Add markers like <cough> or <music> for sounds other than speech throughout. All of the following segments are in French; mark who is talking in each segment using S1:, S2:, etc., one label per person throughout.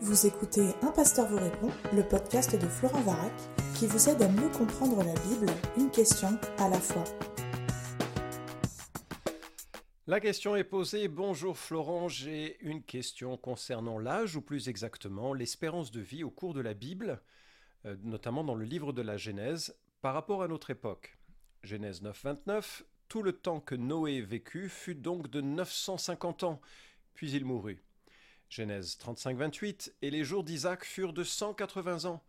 S1: Vous écoutez Un pasteur vous répond, le podcast de Florent Varac, qui vous aide à mieux comprendre la Bible, une question à la fois.
S2: La question est posée. Bonjour Florent, j'ai une question concernant l'âge, ou plus exactement l'espérance de vie au cours de la Bible, euh, notamment dans le livre de la Genèse, par rapport à notre époque. Genèse 9, 29. Tout le temps que Noé vécut fut donc de 950 ans, puis il mourut. Genèse 35, 28. Et les jours d'Isaac furent de 180 ans.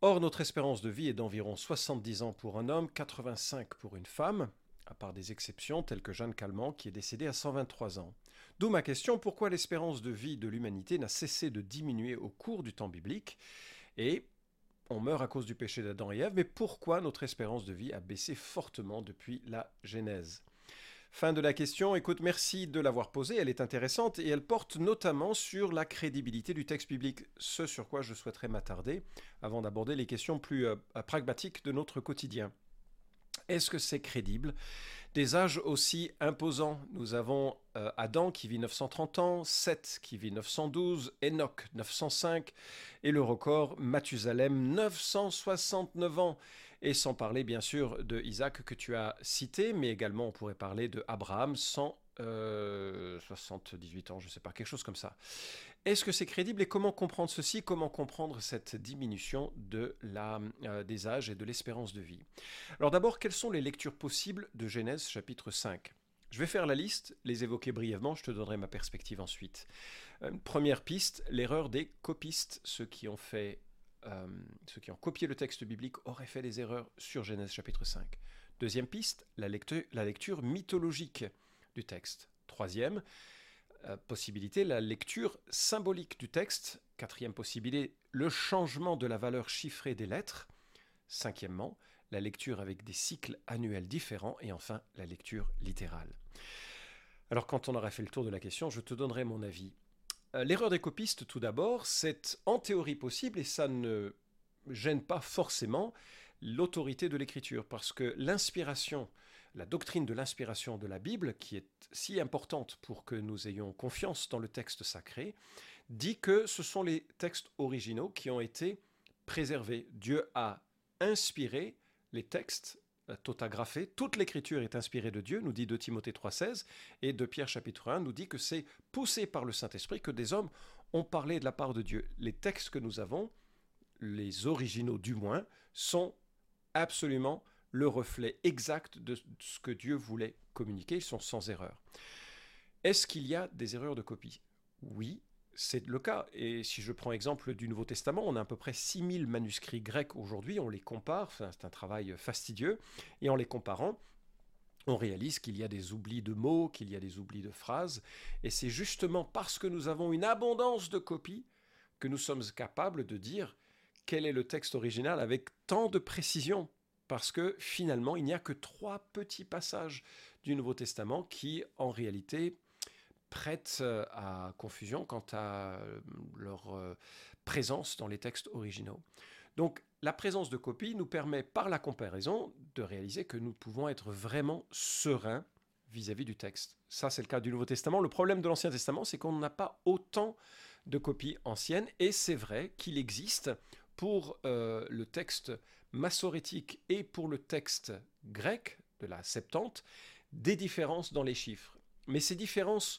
S2: Or, notre espérance de vie est d'environ 70 ans pour un homme, 85 pour une femme, à part des exceptions telles que Jeanne Calment qui est décédée à 123 ans. D'où ma question, pourquoi l'espérance de vie de l'humanité n'a cessé de diminuer au cours du temps biblique? Et on meurt à cause du péché d'Adam et Ève, mais pourquoi notre espérance de vie a baissé fortement depuis la Genèse? Fin de la question. Écoute, merci de l'avoir posée. Elle est intéressante et elle porte notamment sur la crédibilité du texte biblique, ce sur quoi je souhaiterais m'attarder avant d'aborder les questions plus euh, pragmatiques de notre quotidien. Est-ce que c'est crédible? Des âges aussi imposants. Nous avons euh, Adam qui vit 930 ans, Seth qui vit 912, Enoch 905 et le record Mathusalem 969 ans. Et sans parler bien sûr de Isaac que tu as cité, mais également on pourrait parler de Abraham 178 euh, ans, je ne sais pas, quelque chose comme ça. Est-ce que c'est crédible et comment comprendre ceci Comment comprendre cette diminution de la, euh, des âges et de l'espérance de vie? Alors d'abord, quelles sont les lectures possibles de Genèse chapitre 5 je vais faire la liste, les évoquer brièvement, je te donnerai ma perspective ensuite. Euh, première piste, l'erreur des copistes, ceux qui ont fait euh, ceux qui ont copié le texte biblique auraient fait des erreurs sur Genèse chapitre 5. Deuxième piste, la lecture, mythologique du texte. Troisième euh, possibilité, la lecture symbolique du texte. Quatrième possibilité, le changement de la valeur chiffrée des lettres. Cinquièmement, la lecture avec des cycles annuels différents. Et enfin, la lecture littérale. Alors quand on aura fait le tour de la question, je te donnerai mon avis l'erreur des copistes, tout d'abord, c'est en théorie possible et ça ne gêne pas forcément l'autorité de l'écriture, parce que l'inspiration, la doctrine de l'inspiration de la Bible, qui est si importante pour que nous ayons confiance dans le texte sacré, dit que ce sont les textes originaux qui ont été préservés. Dieu a inspiré les textes totagraphé. Toute l'écriture est inspirée de Dieu, nous dit de Timothée 3,16, et de Pierre chapitre 1 nous dit que c'est poussé par le Saint-Esprit que des hommes ont parlé de la part de Dieu. Les textes que nous avons, les originaux du moins, sont absolument le reflet exact de ce que Dieu voulait communiquer, ils sont sans erreur. Est-ce qu'il y a des erreurs de copie? Oui, c'est le cas. Et si je prends exemple du Nouveau Testament, on a à peu près 6000 manuscrits grecs aujourd'hui, on les compare, c'est un travail fastidieux, et en les comparant, on réalise qu'il y a des oublis de mots, qu'il y a des oublis de phrases, et c'est justement parce que nous avons une abondance de copies que nous sommes capables de dire quel est le texte original avec tant de précision, parce que finalement, il n'y a que trois petits passages du Nouveau Testament qui, en réalité, prêtent euh, à confusion quant à euh, leur euh, présence dans les textes originaux. Donc la présence de copies nous permet par la comparaison de réaliser que nous pouvons être vraiment sereins vis-à-vis du texte. Ça, c'est le cas du Nouveau Testament. Le problème de l'Ancien Testament, c'est qu'on n'a pas autant de copies anciennes, et c'est vrai qu'il existe pour le texte massorétique et pour le texte grec de la Septante des différences dans les chiffres. Mais ces différences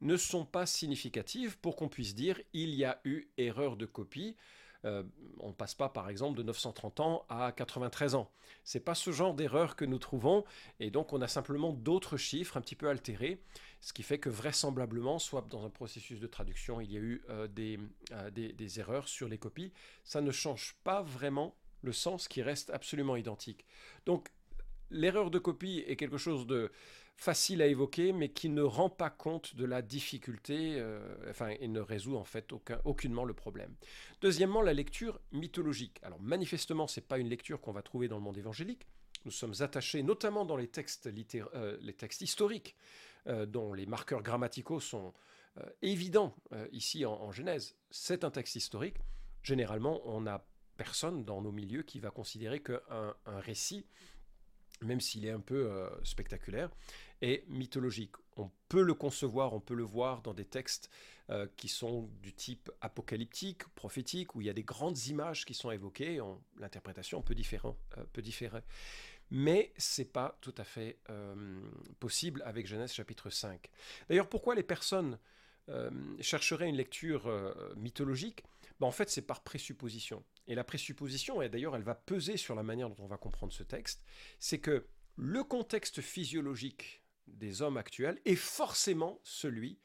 S2: ne sont pas significatives pour qu'on puisse dire il y a eu erreur de copie. Euh, on ne passe pas par exemple de 930 ans à 93 ans. C'est pas ce genre d'erreur que nous trouvons et donc on a simplement d'autres chiffres un petit peu altérés, ce qui fait que vraisemblablement, soit dans un processus de traduction, il y a eu euh, euh, des, des erreurs sur les copies. Ça ne change pas vraiment le sens qui reste absolument identique. Donc l'erreur de copie est quelque chose de facile à évoquer, mais qui ne rend pas compte de la difficulté, euh, enfin, et ne résout en fait aucunement le problème. Deuxièmement, la lecture mythologique. Alors, manifestement, ce n'est pas une lecture qu'on va trouver dans le monde évangélique. Nous sommes attachés, notamment dans les textes, euh, les textes historiques, euh, dont les marqueurs grammaticaux sont évidents ici en, Genèse. C'est un texte historique. Généralement, on n'a personne dans nos milieux qui va considérer qu'un un récit même s'il est un peu spectaculaire, est mythologique. on peut le concevoir, on peut le voir dans des textes euh, qui sont du type apocalyptique, prophétique, où il y a des grandes images qui sont évoquées, l'interprétation peut, euh, peut différer. Mais c'est pas tout à fait euh, possible avec Genèse chapitre 5. D'ailleurs, pourquoi les personnes chercheraient une lecture mythologique? Ben, En fait, c'est par présupposition. Et la présupposition, et d'ailleurs elle va peser sur la manière dont on va comprendre ce texte, c'est que le contexte physiologique des hommes actuels est forcément celui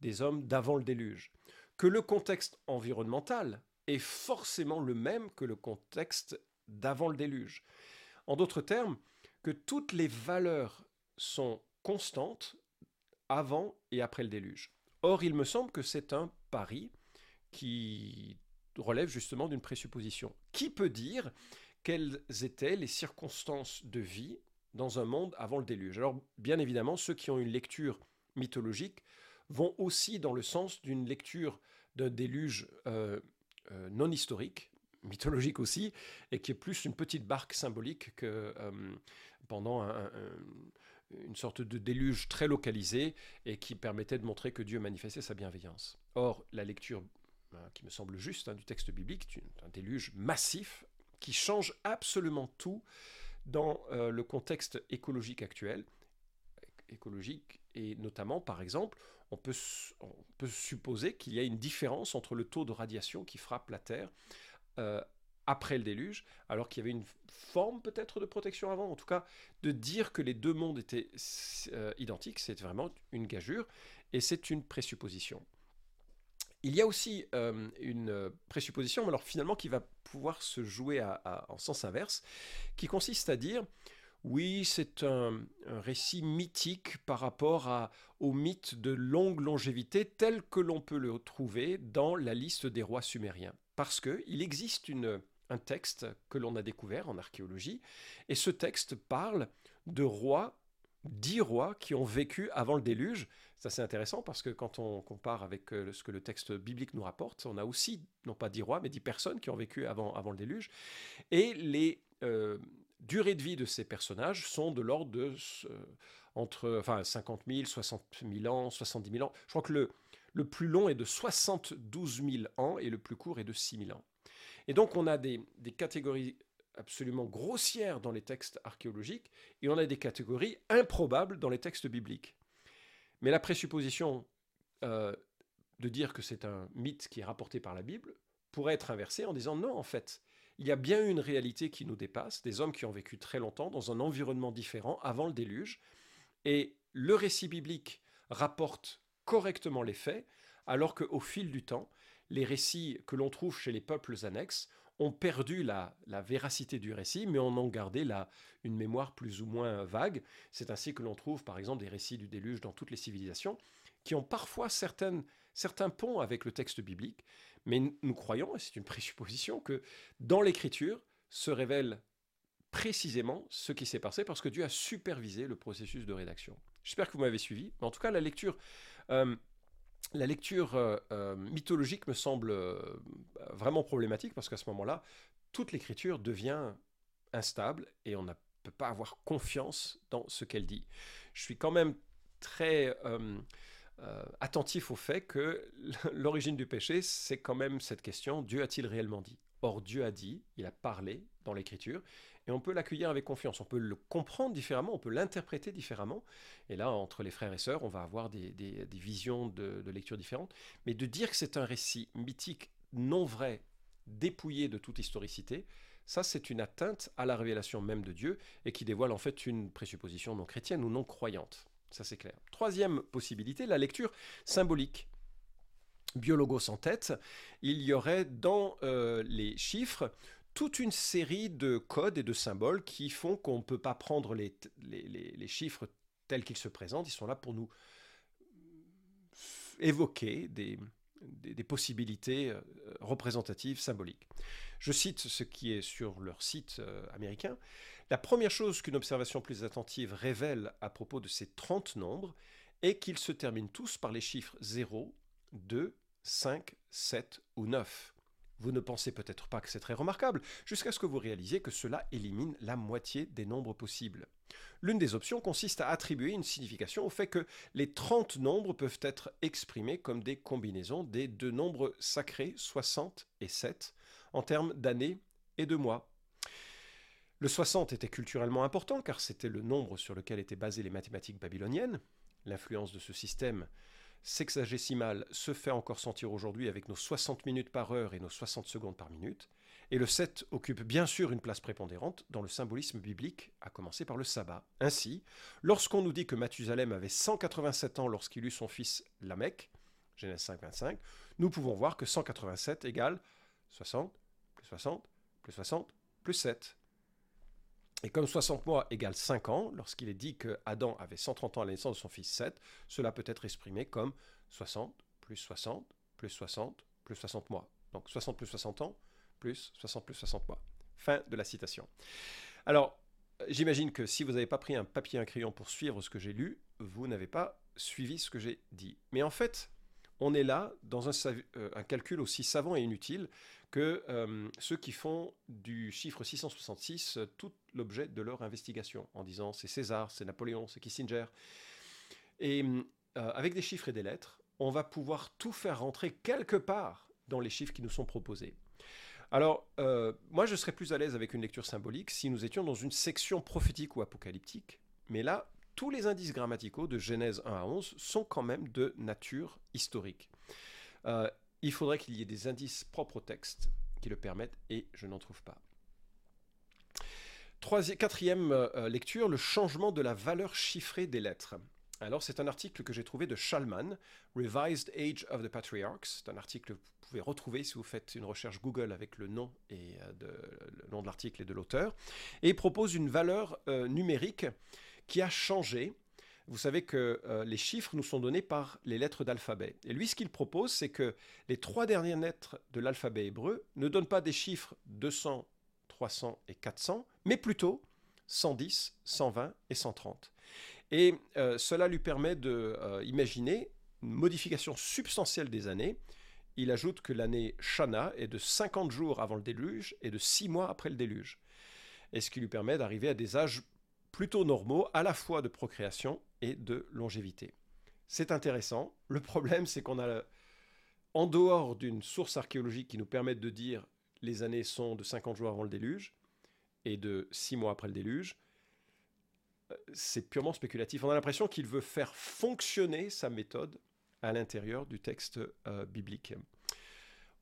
S2: des hommes d'avant le déluge. Que le contexte environnemental est forcément le même que le contexte d'avant le déluge. En d'autres termes, que toutes les valeurs sont constantes avant et après le déluge. Or, il me semble que c'est un pari qui relève justement d'une présupposition. Qui peut dire quelles étaient les circonstances de vie dans un monde avant le déluge? Alors bien évidemment, ceux qui ont une lecture mythologique vont aussi dans le sens d'une lecture d'un déluge euh, euh, non historique, mythologique aussi, et qui est plus une petite barque symbolique que euh, pendant une sorte de déluge très localisé et qui permettait de montrer que Dieu manifestait sa bienveillance. Or, la lecture qui me semble juste hein, du texte biblique, un déluge massif qui change absolument tout dans euh, le contexte écologique actuel, écologique, et notamment, par exemple, on peut, on peut supposer qu'il y a une différence entre le taux de radiation qui frappe la Terre euh, après le déluge, alors qu'il y avait une forme peut-être de protection avant. En tout cas, de dire que les deux mondes étaient euh, identiques, c'est vraiment une gageure, et c'est une présupposition. Il y a aussi une présupposition, mais alors finalement qui va pouvoir se jouer en sens inverse, qui consiste à dire oui, c'est un, récit mythique par rapport au mythe de longue longévité tel que l'on peut le trouver dans la liste des rois sumériens. Parce qu'il existe un texte que l'on a découvert en archéologie, et ce texte parle de rois, dix rois qui ont vécu avant le déluge, c'est assez intéressant parce que quand on compare avec euh, ce que le texte biblique nous rapporte, on a aussi, non pas dix rois, mais dix personnes qui ont vécu avant, avant le déluge. Et les euh, durées de vie de ces personnages sont de l'ordre de entre enfin, 50 000, 60 000 ans, 70 000 ans. Je crois que le, le plus long est de 72 000 ans et le plus court est de 6 000 ans. Et donc on a des, des catégories absolument grossières dans les textes archéologiques et on a des catégories improbables dans les textes bibliques. Mais la présupposition euh, de dire que c'est un mythe qui est rapporté par la Bible pourrait être inversée en disant non, en fait, il y a bien une réalité qui nous dépasse, des hommes qui ont vécu très longtemps dans un environnement différent avant le déluge, et le récit biblique rapporte correctement les faits, alors qu'au fil du temps, les récits que l'on trouve chez les peuples annexes ont perdu la, véracité du récit, mais en ont gardé une mémoire plus ou moins vague. C'est ainsi que l'on trouve par exemple des récits du déluge dans toutes les civilisations, qui ont parfois certains ponts avec le texte biblique, mais nous croyons, et c'est une <laughs> présupposition, que dans l'écriture se révèle précisément ce qui s'est passé parce que Dieu a supervisé le processus de rédaction. J'espère que vous m'avez suivi, mais en tout cas la lecture... Euh, la lecture euh, euh, mythologique me semble euh, vraiment problématique parce qu'à ce moment-là, toute l'écriture devient instable et on ne peut pas avoir confiance dans ce qu'elle dit. Je suis quand même très attentif au fait que <laughs> l'origine du péché, c'est quand même cette question, Dieu a-t-il réellement dit? Or, Dieu a dit, il a parlé dans l'écriture, et on peut l'accueillir avec confiance. On peut le comprendre différemment, on peut l'interpréter différemment. Et là, entre les frères et sœurs, on va avoir des, visions de, lecture différentes. Mais de dire que c'est un récit mythique non vrai, dépouillé de toute historicité, ça c'est une atteinte à la révélation même de Dieu et qui dévoile en fait une présupposition non chrétienne ou non croyante. Ça c'est clair. Troisième possibilité, la lecture symbolique. Biologos en tête, il y aurait dans euh, les chiffres toute une série de codes et de symboles qui font qu'on ne peut pas prendre les, les, chiffres tels qu'ils se présentent. Ils sont là pour nous évoquer des, des, possibilités euh, représentatives, symboliques. Je cite ce qui est sur leur site euh, américain. La première chose qu'une observation plus attentive révèle à propos de ces 30 nombres est qu'ils se terminent tous par les chiffres 0, 2, 5, 7 ou 9. Vous ne pensez peut-être pas que c'est très remarquable, jusqu'à ce que vous réalisiez que cela élimine la moitié des nombres possibles. L'une des options consiste à attribuer une signification au fait que les 30 nombres peuvent être exprimés comme des combinaisons des deux nombres sacrés 60 et 7 en termes d'années et de mois. Le 60 était culturellement important car c'était le nombre sur lequel étaient basées les mathématiques babyloniennes. L'influence de ce système sexagésimal se fait encore sentir aujourd'hui avec nos 60 minutes par heure et nos 60 secondes par minute. Et le 7 occupe bien sûr une place prépondérante dans le symbolisme biblique, à commencer par le sabbat. Ainsi, lorsqu'on nous dit que Mathusalem avait 187 ans lorsqu'il eut son fils Lamech, Genèse 5, 25, nous pouvons voir que 187 égale 60, plus 60, plus 60, plus 7. Et comme 60 mois égale 5 ans, lorsqu'il est dit que Adam avait 130 ans à la naissance de son fils Seth, cela peut être exprimé comme 60 plus 60 plus 60 plus 60 mois. Donc 60 plus 60 ans plus 60 plus 60 mois. Fin de la citation. Alors, j'imagine que si vous n'avez pas pris un papier et un crayon pour suivre ce que j'ai lu, vous n'avez pas suivi ce que j'ai dit. Mais en fait, on est là dans un, euh, un calcul aussi savant et inutile que euh, ceux qui font du chiffre 666 euh, tout l'objet de leur investigation, en disant c'est César, c'est Napoléon, c'est Kissinger. Et avec des chiffres et des lettres, on va pouvoir tout faire rentrer quelque part dans les chiffres qui nous sont proposés. Alors, moi, je serais plus à l'aise avec une lecture symbolique si nous étions dans une section prophétique ou apocalyptique, mais là, tous les indices grammaticaux de Genèse 1 à 11 sont quand même de nature historique il faudrait qu'il y ait des indices propres au texte qui le permettent, et je n'en trouve pas. Troisième, quatrième euh, lecture, le changement de la valeur chiffrée des lettres. Alors c'est un article que j'ai trouvé de Shalman, Revised Age of the Patriarchs. C'est un article que vous pouvez retrouver si vous faites une recherche Google avec le nom, et, euh, de, le nom de l'article et de l'auteur. Et propose une valeur euh, numérique qui a changé vous savez que euh, les chiffres nous sont donnés par les lettres d'alphabet. Et lui, ce qu'il propose, c'est que les trois dernières lettres de l'alphabet hébreu ne donnent pas des chiffres 200, 300 et 400, mais plutôt 110, 120 et 130. Et euh, cela lui permet d'imaginer euh, une modification substantielle des années. Il ajoute que l'année Shana est de 50 jours avant le déluge et de 6 mois après le déluge. Et ce qui lui permet d'arriver à des âges plutôt normaux, à la fois de procréation et de longévité. C'est intéressant. Le problème, c'est qu'on a, en dehors d'une source archéologique qui nous permette de dire les années sont de 50 jours avant le déluge et de 6 mois après le déluge, c'est purement spéculatif. On a l'impression qu'il veut faire fonctionner sa méthode à l'intérieur du texte euh, biblique.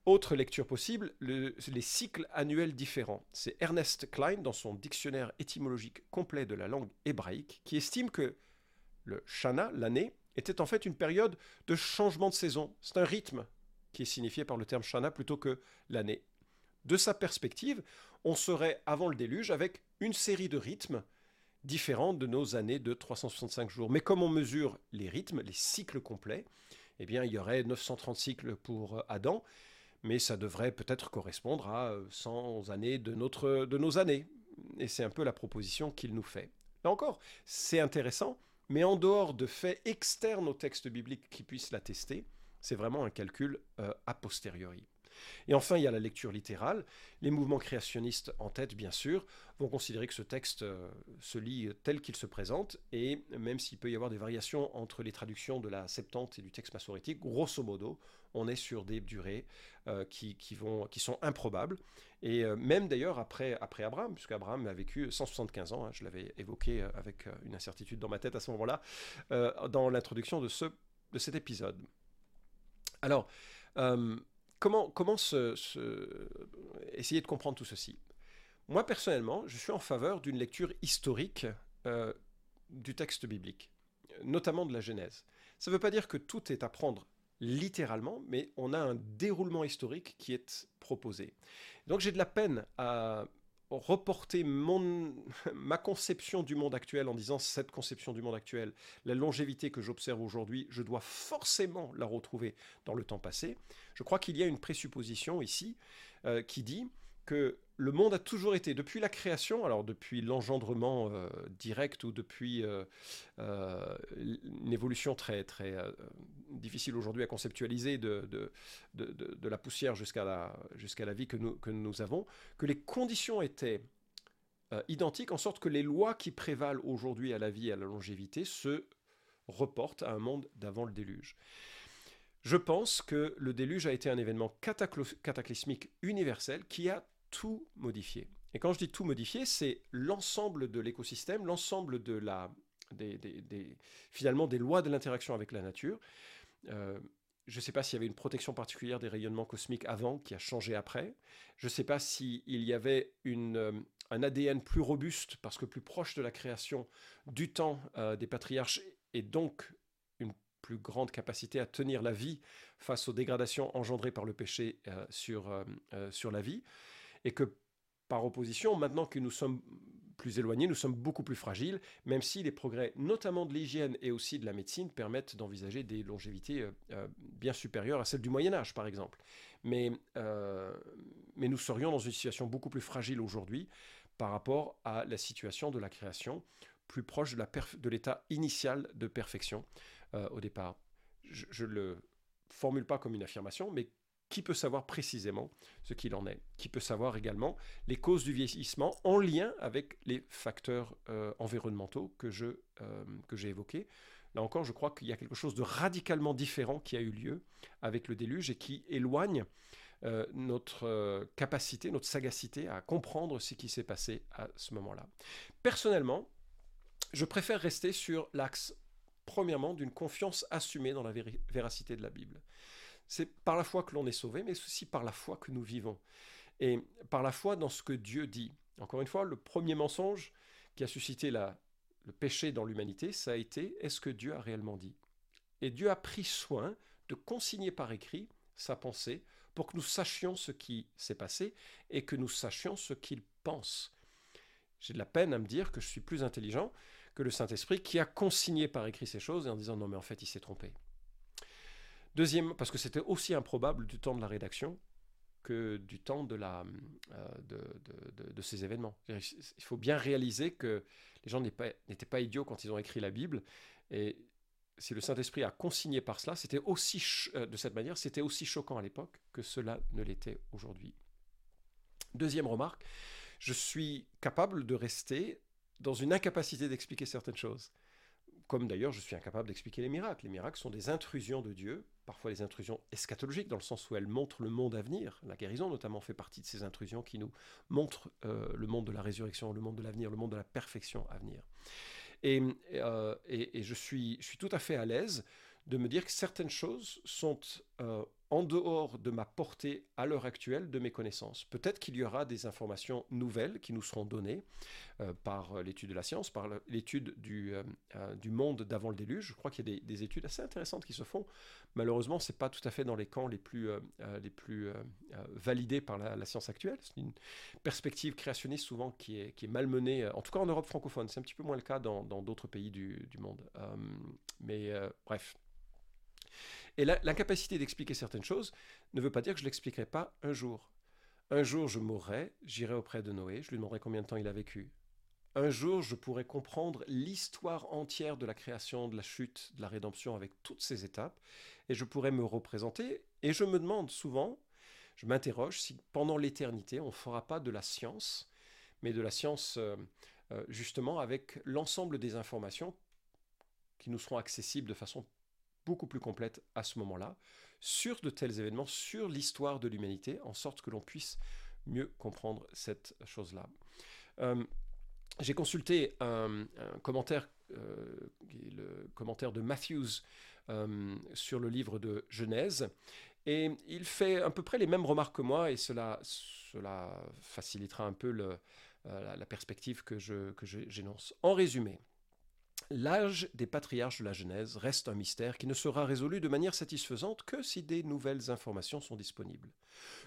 S2: Autre lecture possible, les cycles annuels différents. C'est Ernest Klein, dans son dictionnaire étymologique complet de la langue hébraïque, qui estime que le Shana, l'année, était en fait une période de changement de saison. C'est un rythme qui est signifié par le terme Shana plutôt que l'année. De sa perspective, on serait avant le déluge avec une série de rythmes différents de nos années de 365 jours. Mais comme on mesure les rythmes, les cycles complets, eh bien, il y aurait 930 cycles pour Adam, mais ça devrait peut-être correspondre à 100 années de, notre, de nos années. Et c'est un peu la proposition qu'il nous fait. Là encore, c'est intéressant, mais en dehors de faits externes au texte biblique qui puissent l'attester, c'est vraiment un calcul euh, a posteriori. Et enfin, il y a la lecture littérale. Les mouvements créationnistes en tête, bien sûr, vont considérer que ce texte euh, se lit tel qu'il se présente, et même s'il peut y avoir des variations entre les traductions de la Septante et du texte massorétique, grosso modo, on est sur des durées euh, qui, vont, qui sont improbables. Et euh, même d'ailleurs après, après Abraham, puisque Abraham a vécu 175 ans, hein, je l'avais évoqué avec une incertitude dans ma tête à ce moment-là, dans l'introduction de, ce, de cet épisode. Alors, comment, essayer de comprendre tout ceci? Moi, personnellement, je suis en faveur d'une lecture historique euh, du texte biblique, notamment de la Genèse. Ça ne veut pas dire que tout est à prendre littéralement, mais on a un déroulement historique qui est proposé. Donc j'ai de la peine à reporter mon, <laughs> ma conception du monde actuel en disant cette conception du monde actuel, la longévité que j'observe aujourd'hui, je dois forcément la retrouver dans le temps passé. Je crois qu'il y a une présupposition ici euh, qui dit que le monde a toujours été, depuis la création, alors depuis l'engendrement euh, direct ou depuis euh, euh, une évolution très, très difficile aujourd'hui à conceptualiser de, de, de, la poussière jusqu'à la, jusqu'à la vie que nous, que nous avons, que les conditions étaient identiques en sorte que les lois qui prévalent aujourd'hui à la vie et à la longévité se reportent à un monde d'avant le déluge. Je pense que le déluge a été un événement cataclysmique universel qui a tout modifié. Et quand je dis tout modifié, c'est l'ensemble de l'écosystème, l'ensemble de la, des, finalement des lois de l'interaction avec la nature. Euh, je ne sais pas s'il y avait une protection particulière des rayonnements cosmiques avant qui a changé après. Je ne sais pas s'il y avait une, euh, un ADN plus robuste parce que plus proche de la création du temps euh, des patriarches et donc une plus grande capacité à tenir la vie face aux dégradations engendrées par le péché sur, sur la vie et que par opposition, maintenant que nous sommes plus éloignés, nous sommes beaucoup plus fragiles, même si les progrès, notamment de l'hygiène et aussi de la médecine, permettent d'envisager des longévités euh, euh, bien supérieures à celles du Moyen Âge, par exemple. Mais, euh, mais nous serions dans une situation beaucoup plus fragile aujourd'hui par rapport à la situation de la création, plus proche de l'état initial de perfection au départ. Je ne le formule pas comme une affirmation, mais qui peut savoir précisément ce qu'il en est, qui peut savoir également les causes du vieillissement en lien avec les facteurs euh, environnementaux que je euh, que j'ai évoqués. Là encore, je crois qu'il y a quelque chose de radicalement différent qui a eu lieu avec le déluge et qui éloigne euh, notre capacité, notre sagacité à comprendre ce qui s'est passé à ce moment-là. Personnellement, je préfère rester sur l'axe, premièrement, d'une confiance assumée dans la véracité de la Bible. C'est par la foi que l'on est sauvé, mais aussi par la foi que nous vivons. Et par la foi dans ce que Dieu dit. Encore une fois, le premier mensonge qui a suscité le péché dans l'humanité, ça a été est-ce que Dieu a réellement dit? Et Dieu a pris soin de consigner par écrit sa pensée pour que nous sachions ce qui s'est passé et que nous sachions ce qu'il pense. J'ai de la peine à me dire que je suis plus intelligent que le Saint-Esprit qui a consigné par écrit ces choses et en disant non mais en fait il s'est trompé. Deuxième, parce que c'était aussi improbable du temps de la rédaction que du temps de, euh, ces événements. Il faut bien réaliser que les gens n'étaient pas, idiots quand ils ont écrit la Bible. Et si le Saint-Esprit a consigné par cela, c'était aussi euh, de cette manière, c'était aussi choquant à l'époque que cela ne l'était aujourd'hui. Deuxième remarque, je suis capable de rester dans une incapacité d'expliquer certaines choses comme d'ailleurs je suis incapable d'expliquer les miracles. Les miracles sont des intrusions de Dieu, parfois des intrusions eschatologiques, dans le sens où elles montrent le monde à venir. La guérison notamment fait partie de ces intrusions qui nous montrent euh, le monde de la résurrection, le monde de l'avenir, le monde de la perfection à venir. Et, euh, je suis tout à fait à l'aise de me dire que certaines choses sont euh, en dehors de ma portée à l'heure actuelle de mes connaissances. Peut-être qu'il y aura des informations nouvelles qui nous seront données euh, par l'étude de la science, par l'étude du, euh, du monde d'avant le déluge. Je crois qu'il y a des, études assez intéressantes qui se font. Malheureusement, ce n'est pas tout à fait dans les camps les plus, les plus validés par la, science actuelle. C'est une perspective créationniste souvent qui est, malmenée, en tout cas en Europe francophone. C'est un petit peu moins le cas dans d'autres pays du monde. mais bref. Et l'incapacité d'expliquer certaines choses ne veut pas dire que je ne l'expliquerai pas un jour. Un jour, je mourrai, j'irai auprès de Noé, je lui demanderai combien de temps il a vécu. Un jour, je pourrai comprendre l'histoire entière de la création, de la chute, de la rédemption avec toutes ces étapes, et je pourrai me représenter. Et je me demande souvent, je m'interroge si pendant l'éternité, on ne fera pas de la science, mais de la science euh, euh, justement avec l'ensemble des informations qui nous seront accessibles de façon beaucoup plus complète à ce moment-là, sur de tels événements, sur l'histoire de l'humanité, en sorte que l'on puisse mieux comprendre cette chose-là. Euh, j'ai consulté un, commentaire, euh, le commentaire de Matthews euh, sur le livre de Genèse, et il fait à peu près les mêmes remarques que moi, et cela, facilitera un peu la, perspective que j'énonce. En résumé, L'âge des patriarches de la Genèse reste un mystère qui ne sera résolu de manière satisfaisante que si des nouvelles informations sont disponibles.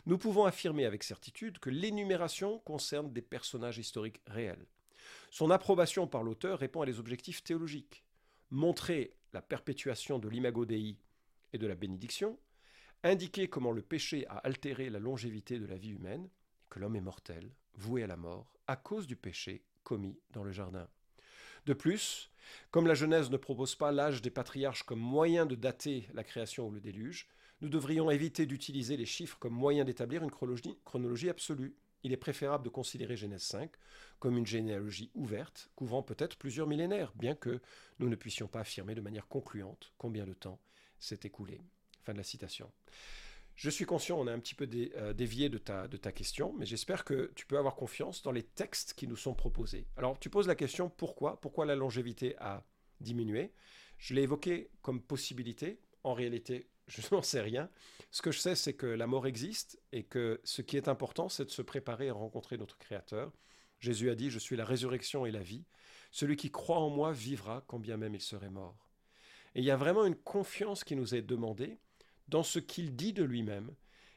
S2: Nous pouvons affirmer avec certitude que l'énumération concerne des personnages historiques réels. Son approbation par l'auteur répond à des objectifs théologiques. Montrer la perpétuation de l'imago Dei et de la bénédiction, indiquer comment le péché a altéré la longévité de la vie humaine, que l'homme est mortel, voué à la mort, à cause du péché commis dans le jardin. De plus, comme la Genèse ne propose pas l'âge des patriarches comme moyen de dater la création ou le déluge, nous devrions éviter d'utiliser les chiffres comme moyen d'établir une chronologie, absolue. Il est préférable de considérer Genèse 5 comme une généalogie ouverte, couvrant peut-être plusieurs millénaires, bien que nous ne puissions pas affirmer de manière concluante combien de temps s'est écoulé. Fin de la citation. Je suis conscient, on a un petit peu euh, dévié de ta, de ta question, mais j'espère que tu peux avoir confiance dans les textes qui nous sont proposés. Alors, tu poses la question pourquoi? Pourquoi la longévité a diminué? Je l'ai évoqué comme possibilité. En réalité, <laughs> je n'en sais rien. Ce que je sais, c'est que la mort existe et que ce qui est important, c'est de se préparer à rencontrer notre Créateur. Jésus a dit, je suis la résurrection et la vie. Celui qui croit en moi vivra quand bien même il serait mort. Et il y a vraiment une confiance qui nous est demandée dans ce qu'il dit de lui-même,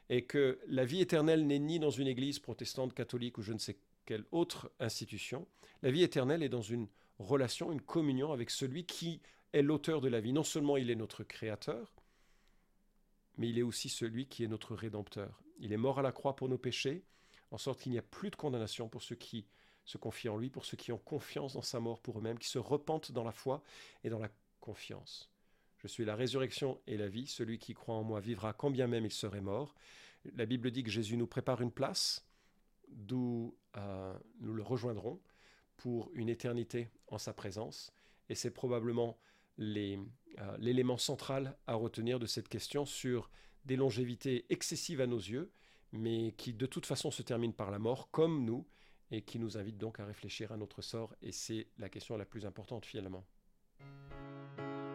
S2: et que la vie éternelle n'est ni dans une église protestante, catholique ou je ne sais quelle autre institution. La vie éternelle est dans une relation, une communion avec celui qui est l'auteur de la vie. Non seulement il est notre créateur, mais il est aussi celui qui est notre rédempteur. Il est mort à la croix pour nos péchés, en sorte qu'il n'y a plus de condamnation pour ceux qui se confient en lui, pour ceux qui ont confiance dans sa mort pour eux-mêmes, qui se repentent dans la foi et dans la confiance. Je suis la résurrection et la vie. Celui qui croit en moi vivra quand bien même il serait mort. La Bible dit que Jésus nous prépare une place d'où euh, nous le rejoindrons pour une éternité en sa présence. Et c'est probablement euh, l'élément central à retenir de cette question sur des longévités excessives à nos yeux, mais qui de toute façon se terminent par la mort, comme nous, et qui nous invite donc à réfléchir à notre sort. Et c'est la question la plus importante finalement.